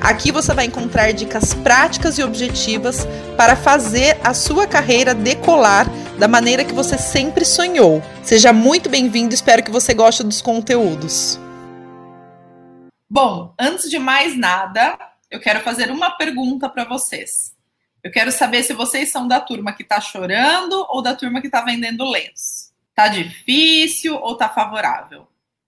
Aqui você vai encontrar dicas práticas e objetivas para fazer a sua carreira decolar da maneira que você sempre sonhou. Seja muito bem-vindo, espero que você goste dos conteúdos. Bom, antes de mais nada, eu quero fazer uma pergunta para vocês. Eu quero saber se vocês são da turma que está chorando ou da turma que está vendendo lenços. Tá difícil ou tá favorável?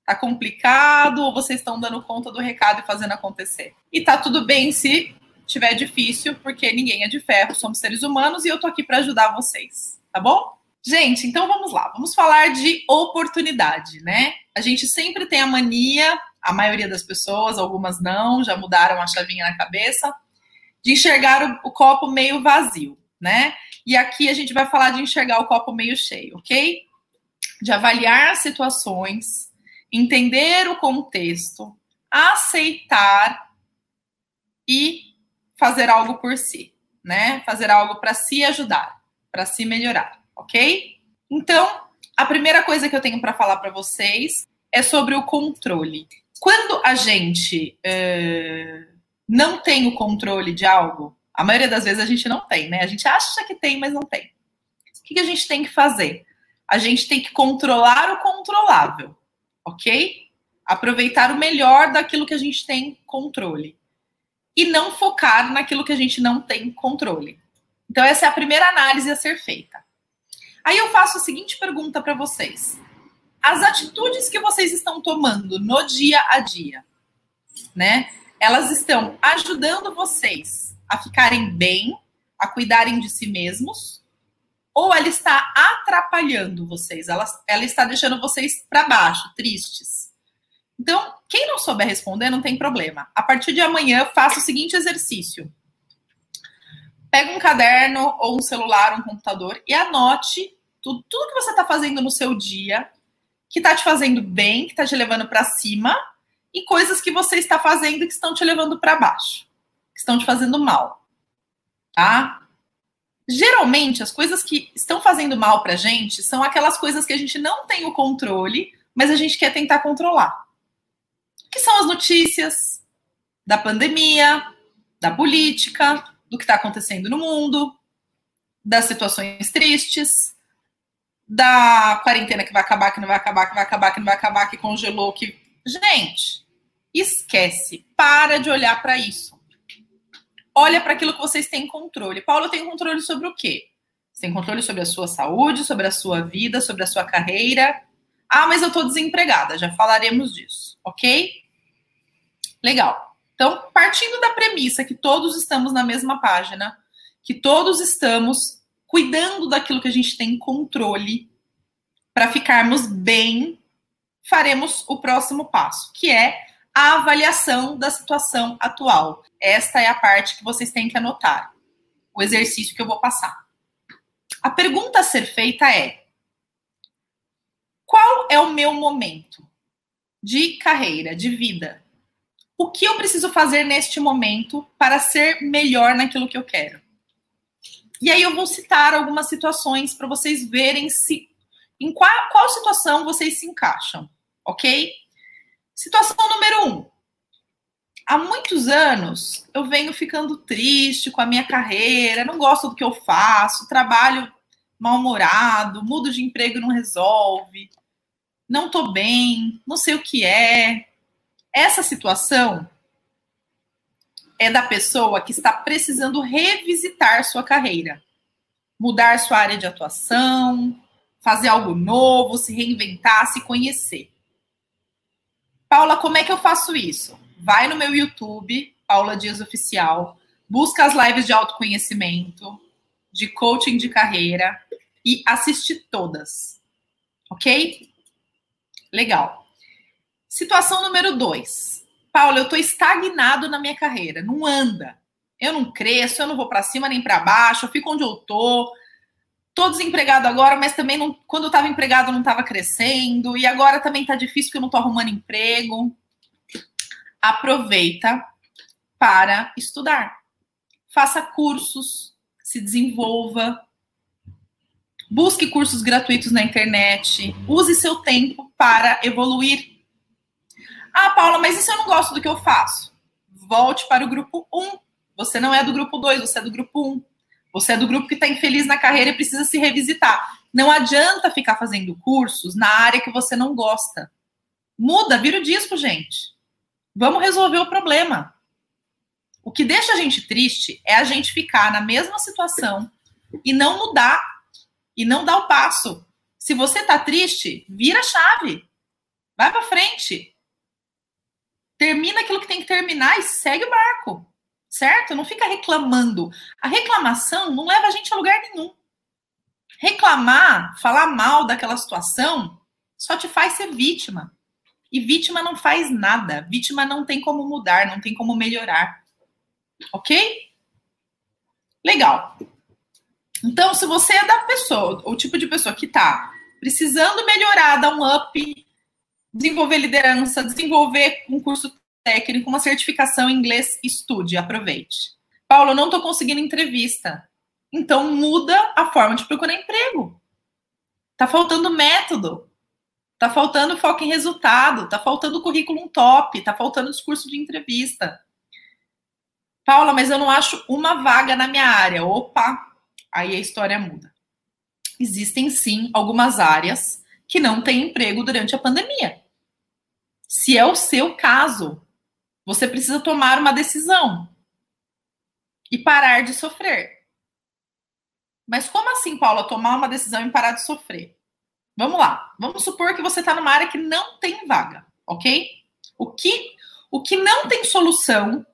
Tá complicado ou vocês estão dando conta do recado e fazendo acontecer? E tá tudo bem se tiver difícil, porque ninguém é de ferro, somos seres humanos e eu tô aqui para ajudar vocês, tá bom? Gente, então vamos lá, vamos falar de oportunidade, né? A gente sempre tem a mania, a maioria das pessoas, algumas não, já mudaram a chavinha na cabeça, de enxergar o, o copo meio vazio, né? E aqui a gente vai falar de enxergar o copo meio cheio, ok? De avaliar situações entender o contexto, aceitar e fazer algo por si, né? Fazer algo para se ajudar, para se melhorar, ok? Então, a primeira coisa que eu tenho para falar para vocês é sobre o controle. Quando a gente uh, não tem o controle de algo, a maioria das vezes a gente não tem, né? A gente acha que tem, mas não tem. O que a gente tem que fazer? A gente tem que controlar o controlável ok? Aproveitar o melhor daquilo que a gente tem controle. E não focar naquilo que a gente não tem controle. Então, essa é a primeira análise a ser feita. Aí eu faço a seguinte pergunta para vocês: as atitudes que vocês estão tomando no dia a dia, né? Elas estão ajudando vocês a ficarem bem, a cuidarem de si mesmos, ou ela está atrapalhando vocês, ela, ela está deixando vocês para baixo, tristes. Então, quem não souber responder, não tem problema. A partir de amanhã, faça o seguinte exercício. Pega um caderno ou um celular, um computador e anote tudo, tudo que você está fazendo no seu dia, que está te fazendo bem, que está te levando para cima, e coisas que você está fazendo que estão te levando para baixo, que estão te fazendo mal. Tá? Geralmente, as coisas que estão fazendo mal pra gente são aquelas coisas que a gente não tem o controle, mas a gente quer tentar controlar. Que são as notícias da pandemia, da política, do que está acontecendo no mundo, das situações tristes, da quarentena que vai acabar, que não vai acabar, que vai acabar, que não vai acabar, que congelou, que. Gente, esquece. Para de olhar para isso olha para aquilo que vocês têm controle. Paulo tem controle sobre o quê? Você tem controle sobre a sua saúde, sobre a sua vida, sobre a sua carreira. Ah, mas eu estou desempregada, já falaremos disso, ok? Legal. Então, partindo da premissa que todos estamos na mesma página, que todos estamos cuidando daquilo que a gente tem controle para ficarmos bem, faremos o próximo passo, que é a avaliação da situação atual. Esta é a parte que vocês têm que anotar. O exercício que eu vou passar. A pergunta a ser feita é: qual é o meu momento de carreira, de vida? O que eu preciso fazer neste momento para ser melhor naquilo que eu quero? E aí eu vou citar algumas situações para vocês verem se em qual, qual situação vocês se encaixam, ok? Situação número um. Há muitos anos eu venho ficando triste com a minha carreira, não gosto do que eu faço, trabalho mal-humorado, mudo de emprego não resolve, não tô bem, não sei o que é. Essa situação é da pessoa que está precisando revisitar sua carreira, mudar sua área de atuação, fazer algo novo, se reinventar, se conhecer. Paula, como é que eu faço isso? Vai no meu YouTube, Paula Dias Oficial, busca as lives de autoconhecimento, de coaching de carreira e assiste todas. Ok? Legal. Situação número dois. Paula, eu estou estagnado na minha carreira, não anda. Eu não cresço, eu não vou para cima nem para baixo, eu fico onde eu tô. Tô desempregado agora, mas também não, quando eu estava empregado não estava crescendo, e agora também está difícil porque eu não estou arrumando emprego. Aproveita para estudar. Faça cursos, se desenvolva, busque cursos gratuitos na internet, use seu tempo para evoluir. Ah, Paula, mas e se eu não gosto do que eu faço? Volte para o grupo 1. Você não é do grupo 2, você é do grupo 1. Você é do grupo que está infeliz na carreira e precisa se revisitar. Não adianta ficar fazendo cursos na área que você não gosta. Muda, vira o disco, gente. Vamos resolver o problema. O que deixa a gente triste é a gente ficar na mesma situação e não mudar e não dar o passo. Se você tá triste, vira a chave. Vai para frente. Termina aquilo que tem que terminar e segue o barco certo? Não fica reclamando. A reclamação não leva a gente a lugar nenhum. Reclamar, falar mal daquela situação, só te faz ser vítima. E vítima não faz nada. Vítima não tem como mudar, não tem como melhorar. Ok? Legal. Então, se você é da pessoa, o tipo de pessoa que está precisando melhorar, dar um up, desenvolver liderança, desenvolver um curso técnico, uma certificação em inglês, estude, aproveite. Paulo, eu não estou conseguindo entrevista. Então muda a forma de procurar emprego. Tá faltando método. Tá faltando foco em resultado, tá faltando currículo top, tá faltando discurso de entrevista. Paula, mas eu não acho uma vaga na minha área. Opa, aí a história muda. Existem sim algumas áreas que não têm emprego durante a pandemia. Se é o seu caso, você precisa tomar uma decisão e parar de sofrer. Mas como assim, Paula, tomar uma decisão e parar de sofrer? Vamos lá. Vamos supor que você está numa área que não tem vaga, ok? O que, o que não tem solução,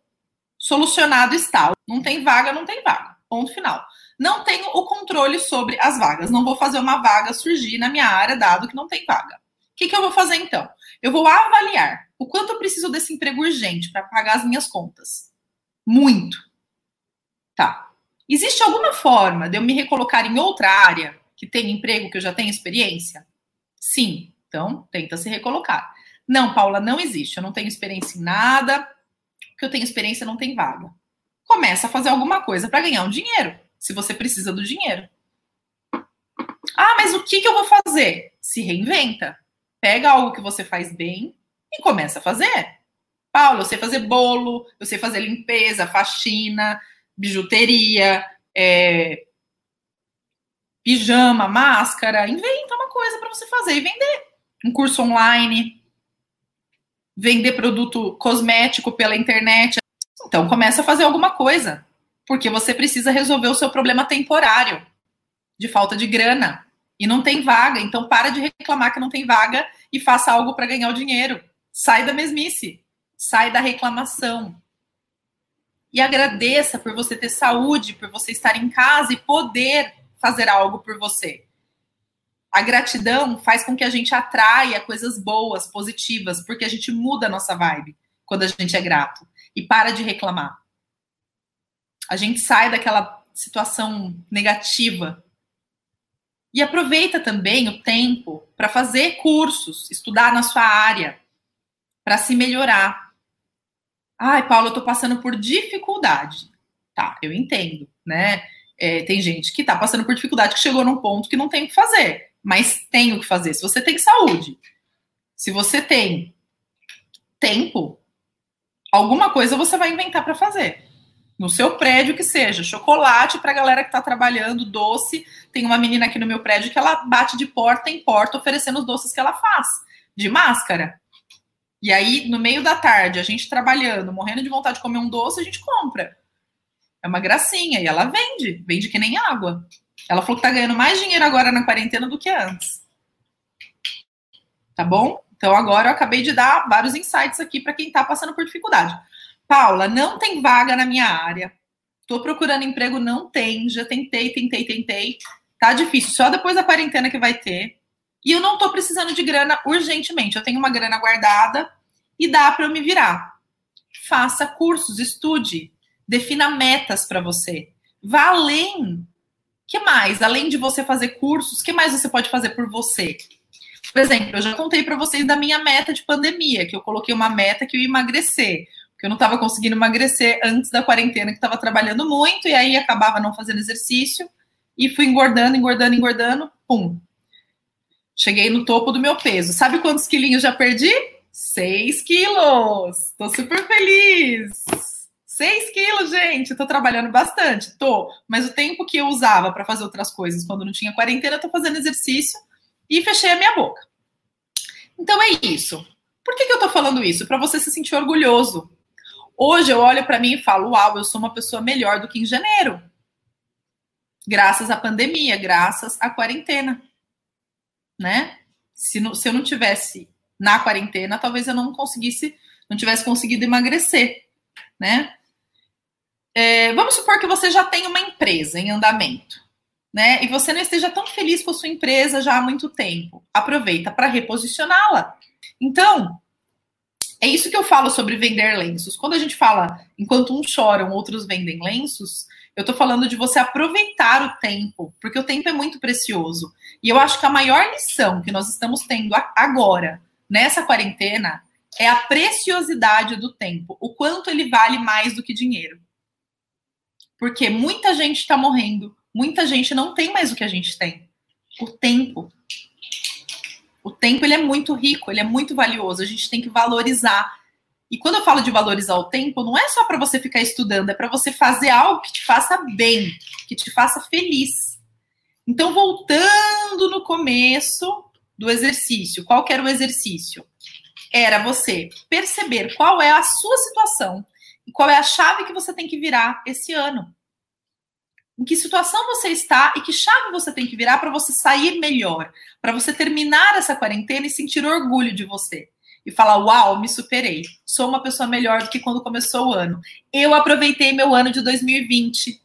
solucionado está. Não tem vaga, não tem vaga. Ponto final. Não tenho o controle sobre as vagas. Não vou fazer uma vaga surgir na minha área, dado que não tem vaga. O que, que eu vou fazer então? Eu vou avaliar o quanto eu preciso desse emprego urgente para pagar as minhas contas. Muito. Tá. Existe alguma forma de eu me recolocar em outra área que tem emprego, que eu já tenho experiência? Sim. Então, tenta se recolocar. Não, Paula, não existe. Eu não tenho experiência em nada. O que eu tenho experiência não tem vaga. Começa a fazer alguma coisa para ganhar um dinheiro, se você precisa do dinheiro. Ah, mas o que, que eu vou fazer? Se reinventa pega algo que você faz bem e começa a fazer. Paulo, eu sei fazer bolo, eu sei fazer limpeza, faxina, bijuteria, é, pijama, máscara. Inventa uma coisa para você fazer e vender. Um curso online, vender produto cosmético pela internet. Então, começa a fazer alguma coisa, porque você precisa resolver o seu problema temporário de falta de grana e não tem vaga. Então, para de reclamar que não tem vaga e faça algo para ganhar o dinheiro. Sai da mesmice, sai da reclamação. E agradeça por você ter saúde, por você estar em casa e poder fazer algo por você. A gratidão faz com que a gente atraia coisas boas, positivas, porque a gente muda a nossa vibe quando a gente é grato e para de reclamar. A gente sai daquela situação negativa e aproveita também o tempo para fazer cursos, estudar na sua área, para se melhorar. Ai, Paulo, eu estou passando por dificuldade. Tá, eu entendo, né? É, tem gente que está passando por dificuldade, que chegou num ponto que não tem o que fazer, mas tem o que fazer. Se você tem saúde, se você tem tempo, alguma coisa você vai inventar para fazer no seu prédio que seja, chocolate para a galera que está trabalhando, doce. Tem uma menina aqui no meu prédio que ela bate de porta em porta oferecendo os doces que ela faz, de máscara. E aí, no meio da tarde, a gente trabalhando, morrendo de vontade de comer um doce, a gente compra. É uma gracinha. E ela vende, vende que nem água. Ela falou que tá ganhando mais dinheiro agora na quarentena do que antes. Tá bom? Então agora eu acabei de dar vários insights aqui para quem está passando por dificuldade. Paula, não tem vaga na minha área. Tô procurando emprego, não tem. Já tentei, tentei, tentei. Tá difícil. Só depois da quarentena que vai ter. E eu não tô precisando de grana urgentemente. Eu tenho uma grana guardada e dá para eu me virar. Faça cursos, estude, defina metas para você. Vá além. que mais? Além de você fazer cursos, que mais você pode fazer por você? Por exemplo, eu já contei para vocês da minha meta de pandemia, que eu coloquei uma meta que eu ia emagrecer, porque eu não estava conseguindo emagrecer antes da quarentena, que estava trabalhando muito e aí acabava não fazendo exercício e fui engordando, engordando, engordando, pum. Cheguei no topo do meu peso. Sabe quantos quilinhos já perdi? 6 quilos. Tô super feliz. 6 quilos, gente. Tô trabalhando bastante. Tô. Mas o tempo que eu usava para fazer outras coisas quando não tinha quarentena, tô fazendo exercício e fechei a minha boca. Então é isso. Por que, que eu tô falando isso? Para você se sentir orgulhoso. Hoje eu olho para mim e falo: Uau, eu sou uma pessoa melhor do que em janeiro. Graças à pandemia, graças à quarentena. Né? Se, não, se eu não tivesse na quarentena, talvez eu não conseguisse, não tivesse conseguido emagrecer, né? É, vamos supor que você já tem uma empresa em andamento, né? E você não esteja tão feliz com a sua empresa já há muito tempo. Aproveita para reposicioná-la. Então, é isso que eu falo sobre vender lenços. Quando a gente fala, enquanto uns choram, outros vendem lenços, eu estou falando de você aproveitar o tempo, porque o tempo é muito precioso. E eu acho que a maior lição que nós estamos tendo agora, nessa quarentena, é a preciosidade do tempo, o quanto ele vale mais do que dinheiro. Porque muita gente está morrendo, muita gente não tem mais o que a gente tem. O tempo. O tempo ele é muito rico, ele é muito valioso, a gente tem que valorizar. E quando eu falo de valorizar o tempo, não é só para você ficar estudando, é para você fazer algo que te faça bem, que te faça feliz. Então, voltando no começo do exercício, qual era o exercício? era você perceber qual é a sua situação e qual é a chave que você tem que virar esse ano. Em que situação você está e que chave você tem que virar para você sair melhor, para você terminar essa quarentena e sentir orgulho de você. E falar: Uau, me superei. Sou uma pessoa melhor do que quando começou o ano. Eu aproveitei meu ano de 2020.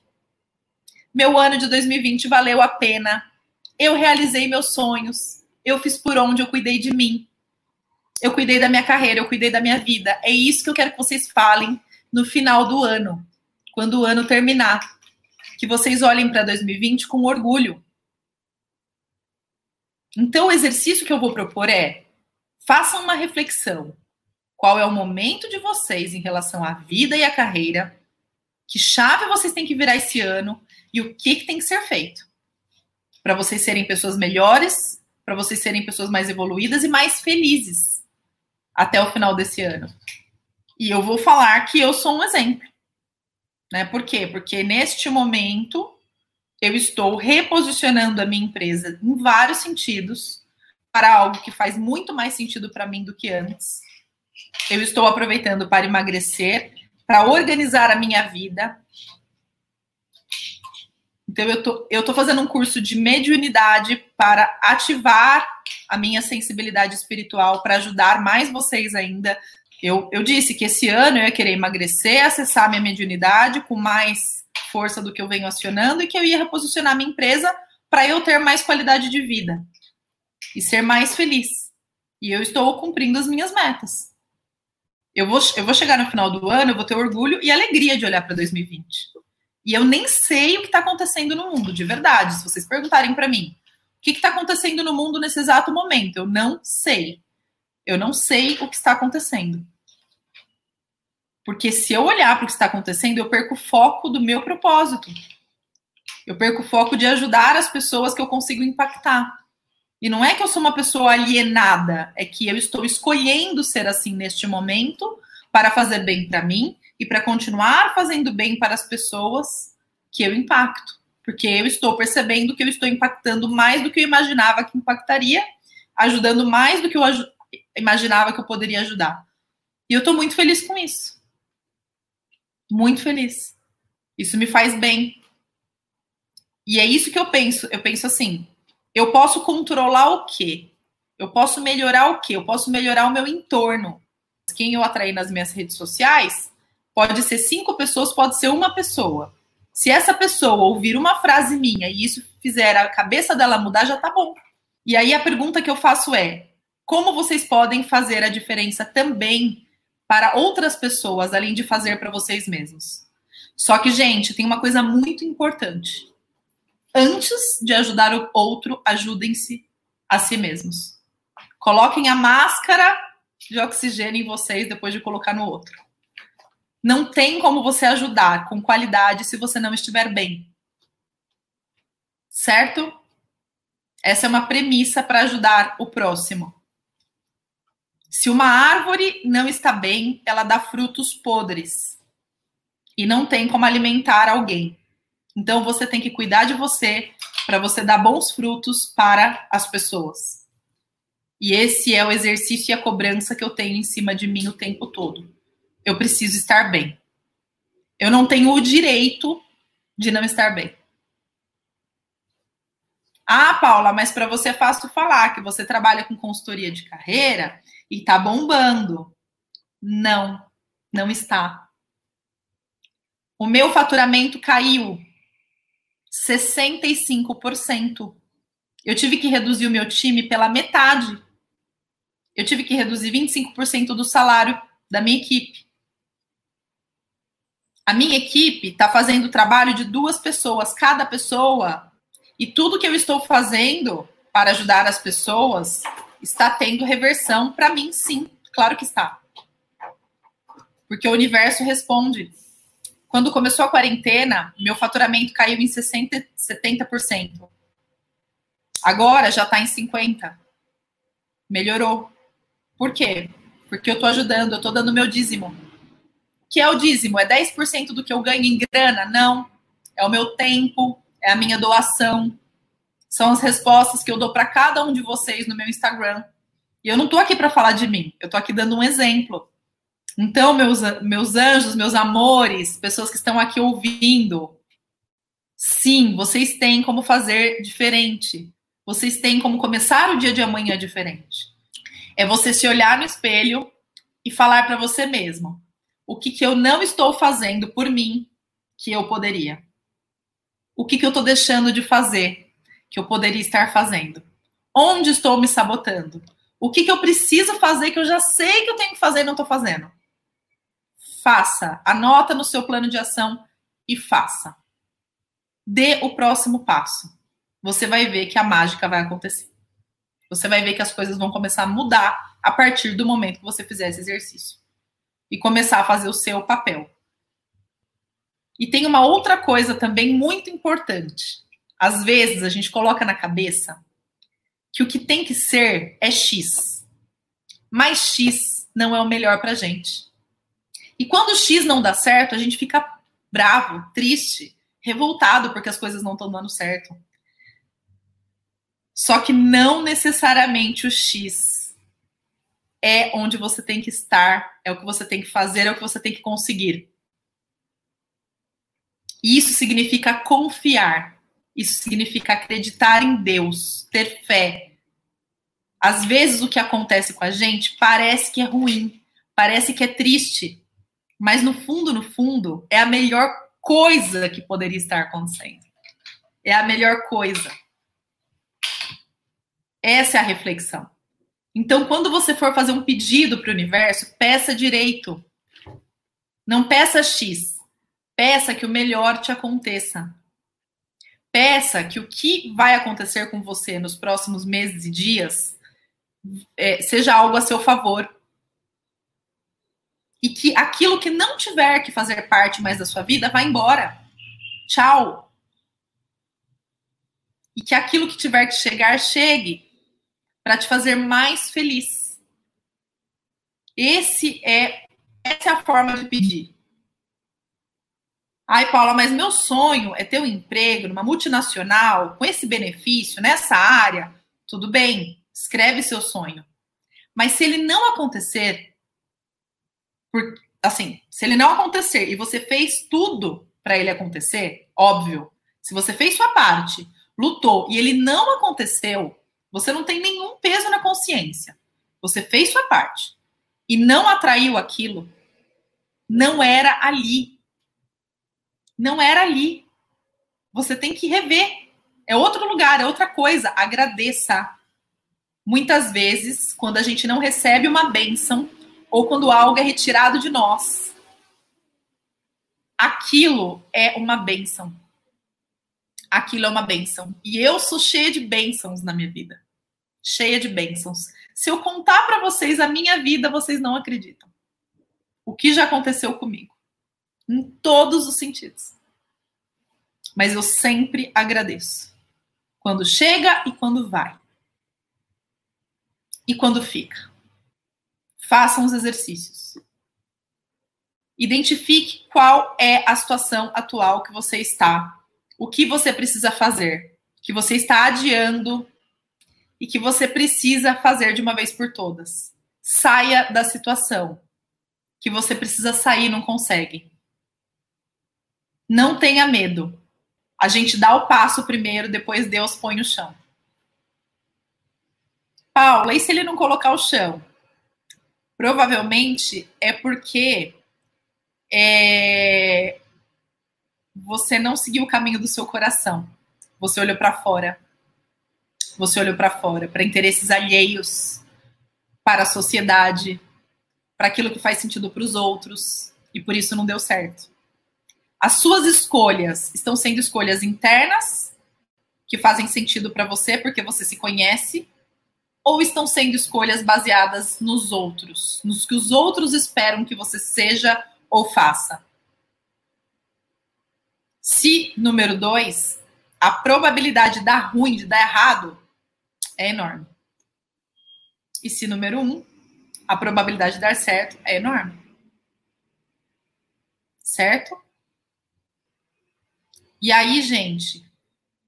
Meu ano de 2020 valeu a pena. Eu realizei meus sonhos. Eu fiz por onde eu cuidei de mim eu cuidei da minha carreira, eu cuidei da minha vida. É isso que eu quero que vocês falem no final do ano, quando o ano terminar. Que vocês olhem para 2020 com orgulho. Então, o exercício que eu vou propor é: façam uma reflexão. Qual é o momento de vocês em relação à vida e à carreira? Que chave vocês têm que virar esse ano? E o que, que tem que ser feito? Para vocês serem pessoas melhores, para vocês serem pessoas mais evoluídas e mais felizes até o final desse ano. E eu vou falar que eu sou um exemplo. Né? Por quê? Porque neste momento eu estou reposicionando a minha empresa em vários sentidos para algo que faz muito mais sentido para mim do que antes. Eu estou aproveitando para emagrecer, para organizar a minha vida. Então, eu tô, eu tô fazendo um curso de mediunidade para ativar a minha sensibilidade espiritual para ajudar mais vocês ainda. Eu, eu disse que esse ano eu ia querer emagrecer, acessar a minha mediunidade com mais força do que eu venho acionando e que eu ia reposicionar minha empresa para eu ter mais qualidade de vida e ser mais feliz. E eu estou cumprindo as minhas metas. Eu vou, eu vou chegar no final do ano, eu vou ter orgulho e alegria de olhar para 2020. E eu nem sei o que está acontecendo no mundo, de verdade. Se vocês perguntarem para mim, o que está acontecendo no mundo nesse exato momento? Eu não sei. Eu não sei o que está acontecendo. Porque se eu olhar para o que está acontecendo, eu perco o foco do meu propósito. Eu perco o foco de ajudar as pessoas que eu consigo impactar. E não é que eu sou uma pessoa alienada, é que eu estou escolhendo ser assim neste momento para fazer bem para mim e para continuar fazendo bem para as pessoas que eu impacto porque eu estou percebendo que eu estou impactando mais do que eu imaginava que impactaria, ajudando mais do que eu imaginava que eu poderia ajudar. E eu estou muito feliz com isso. Muito feliz. Isso me faz bem. E é isso que eu penso. Eu penso assim: eu posso controlar o quê? Eu posso melhorar o quê? Eu posso melhorar o meu entorno. Quem eu atrair nas minhas redes sociais pode ser cinco pessoas, pode ser uma pessoa. Se essa pessoa ouvir uma frase minha e isso fizer a cabeça dela mudar, já tá bom. E aí a pergunta que eu faço é: como vocês podem fazer a diferença também para outras pessoas, além de fazer para vocês mesmos? Só que, gente, tem uma coisa muito importante. Antes de ajudar o outro, ajudem-se a si mesmos. Coloquem a máscara de oxigênio em vocês depois de colocar no outro. Não tem como você ajudar com qualidade se você não estiver bem. Certo? Essa é uma premissa para ajudar o próximo. Se uma árvore não está bem, ela dá frutos podres. E não tem como alimentar alguém. Então você tem que cuidar de você para você dar bons frutos para as pessoas. E esse é o exercício e a cobrança que eu tenho em cima de mim o tempo todo. Eu preciso estar bem. Eu não tenho o direito de não estar bem. Ah, Paula, mas para você é fácil falar que você trabalha com consultoria de carreira e tá bombando. Não, não está. O meu faturamento caiu 65%. Eu tive que reduzir o meu time pela metade. Eu tive que reduzir 25% do salário da minha equipe. A minha equipe está fazendo o trabalho de duas pessoas, cada pessoa, e tudo que eu estou fazendo para ajudar as pessoas está tendo reversão para mim, sim. Claro que está. Porque o universo responde. Quando começou a quarentena, meu faturamento caiu em 60, 70%. Agora já está em 50%. Melhorou. Por quê? Porque eu estou ajudando, eu estou dando meu dízimo. Que é o dízimo? É 10% do que eu ganho em grana? Não. É o meu tempo, é a minha doação. São as respostas que eu dou para cada um de vocês no meu Instagram. E eu não estou aqui para falar de mim, eu estou aqui dando um exemplo. Então, meus, meus anjos, meus amores, pessoas que estão aqui ouvindo, sim, vocês têm como fazer diferente. Vocês têm como começar o dia de amanhã diferente. É você se olhar no espelho e falar para você mesmo: o que, que eu não estou fazendo por mim que eu poderia? O que, que eu estou deixando de fazer que eu poderia estar fazendo? Onde estou me sabotando? O que, que eu preciso fazer que eu já sei que eu tenho que fazer e não estou fazendo? Faça. Anota no seu plano de ação e faça. Dê o próximo passo. Você vai ver que a mágica vai acontecer. Você vai ver que as coisas vão começar a mudar a partir do momento que você fizer esse exercício. E começar a fazer o seu papel. E tem uma outra coisa também muito importante. Às vezes a gente coloca na cabeça que o que tem que ser é X. Mas X não é o melhor para gente. E quando o X não dá certo, a gente fica bravo, triste, revoltado porque as coisas não estão dando certo. Só que não necessariamente o X é onde você tem que estar, é o que você tem que fazer, é o que você tem que conseguir. Isso significa confiar. Isso significa acreditar em Deus, ter fé. Às vezes o que acontece com a gente parece que é ruim, parece que é triste, mas no fundo, no fundo, é a melhor coisa que poderia estar acontecendo. É a melhor coisa. Essa é a reflexão. Então, quando você for fazer um pedido para o universo, peça direito. Não peça X. Peça que o melhor te aconteça. Peça que o que vai acontecer com você nos próximos meses e dias é, seja algo a seu favor e que aquilo que não tiver que fazer parte mais da sua vida vai embora. Tchau. E que aquilo que tiver que chegar, chegue para te fazer mais feliz. Esse é essa é a forma de pedir. Ai, Paula, mas meu sonho é ter um emprego numa multinacional com esse benefício nessa área. Tudo bem, escreve seu sonho. Mas se ele não acontecer, por, assim, se ele não acontecer e você fez tudo para ele acontecer, óbvio, se você fez sua parte, lutou e ele não aconteceu, você não tem nenhum peso na consciência. Você fez sua parte e não atraiu aquilo, não era ali. Não era ali. Você tem que rever. É outro lugar, é outra coisa. Agradeça. Muitas vezes, quando a gente não recebe uma bênção, ou quando algo é retirado de nós. Aquilo é uma bênção. aquilo é uma bênção. E eu sou cheia de bênçãos na minha vida. Cheia de bênçãos. Se eu contar para vocês a minha vida, vocês não acreditam. O que já aconteceu comigo. Em todos os sentidos. Mas eu sempre agradeço. Quando chega e quando vai. E quando fica. Façam os exercícios. Identifique qual é a situação atual que você está o que você precisa fazer, que você está adiando e que você precisa fazer de uma vez por todas. Saia da situação que você precisa sair não consegue. Não tenha medo. A gente dá o passo primeiro, depois Deus põe o chão. Paula, e se ele não colocar o chão? Provavelmente é porque é, você não seguiu o caminho do seu coração. Você olhou para fora. Você olhou para fora, para interesses alheios, para a sociedade, para aquilo que faz sentido para os outros, e por isso não deu certo. As suas escolhas estão sendo escolhas internas, que fazem sentido para você porque você se conhece, ou estão sendo escolhas baseadas nos outros, nos que os outros esperam que você seja ou faça? Se, número dois, a probabilidade de dar ruim, de dar errado, é enorme. E se, número um, a probabilidade de dar certo é enorme. Certo? E aí, gente,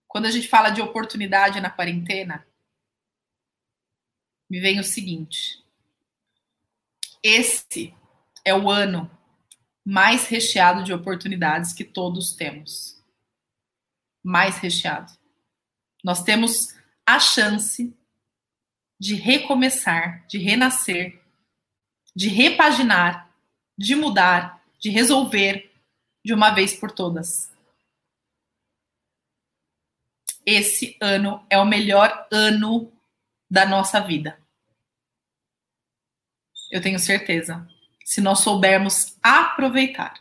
quando a gente fala de oportunidade na quarentena, me vem o seguinte: esse é o ano mais recheado de oportunidades que todos temos. Mais recheado. Nós temos a chance de recomeçar, de renascer, de repaginar, de mudar, de resolver de uma vez por todas. Esse ano é o melhor ano da nossa vida. Eu tenho certeza se nós soubermos aproveitar.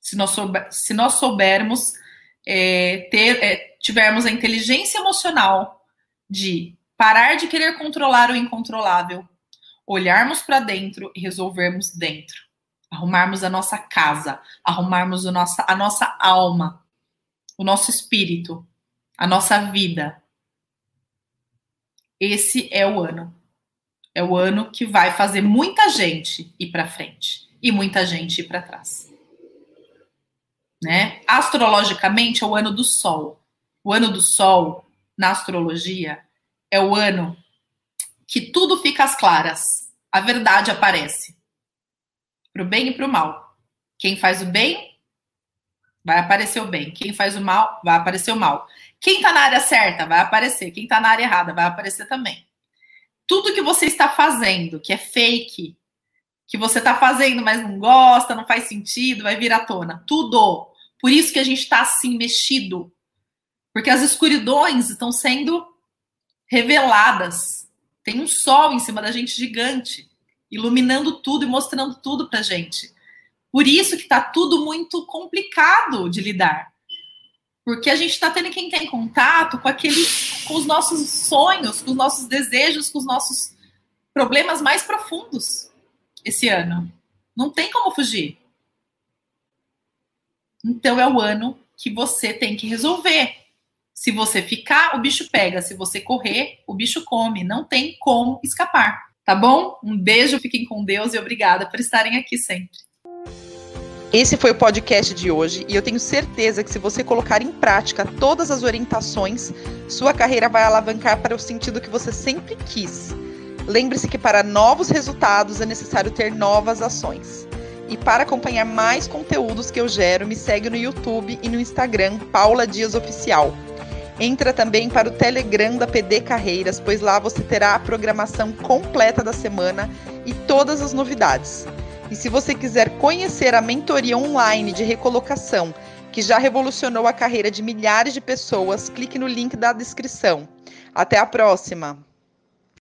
Se nós, souber, se nós soubermos é, ter, é, tivermos a inteligência emocional de parar de querer controlar o incontrolável, olharmos para dentro e resolvermos dentro. Arrumarmos a nossa casa, arrumarmos o nossa, a nossa alma, o nosso espírito, a nossa vida. Esse é o ano. É o ano que vai fazer muita gente ir para frente e muita gente ir para trás. Né? Astrologicamente é o ano do Sol. O ano do Sol, na astrologia, é o ano que tudo fica às claras. A verdade aparece. Para o bem e para o mal. Quem faz o bem, vai aparecer o bem. Quem faz o mal, vai aparecer o mal. Quem está na área certa, vai aparecer. Quem está na área errada, vai aparecer também tudo que você está fazendo, que é fake, que você está fazendo, mas não gosta, não faz sentido, vai vir à tona. Tudo. Por isso que a gente está assim, mexido. Porque as escuridões estão sendo reveladas. Tem um sol em cima da gente gigante, iluminando tudo e mostrando tudo pra gente. Por isso que está tudo muito complicado de lidar. Porque a gente está tendo que entrar em contato com aqueles, com os nossos sonhos, com os nossos desejos, com os nossos problemas mais profundos esse ano. Não tem como fugir. Então é o ano que você tem que resolver. Se você ficar, o bicho pega. Se você correr, o bicho come. Não tem como escapar. Tá bom? Um beijo, fiquem com Deus e obrigada por estarem aqui sempre. Esse foi o podcast de hoje e eu tenho certeza que se você colocar em prática todas as orientações, sua carreira vai alavancar para o sentido que você sempre quis. Lembre-se que para novos resultados é necessário ter novas ações. E para acompanhar mais conteúdos que eu gero, me segue no YouTube e no Instagram, Paula Dias Oficial. Entra também para o Telegram da PD Carreiras, pois lá você terá a programação completa da semana e todas as novidades. E se você quiser conhecer a mentoria online de recolocação, que já revolucionou a carreira de milhares de pessoas, clique no link da descrição. Até a próxima!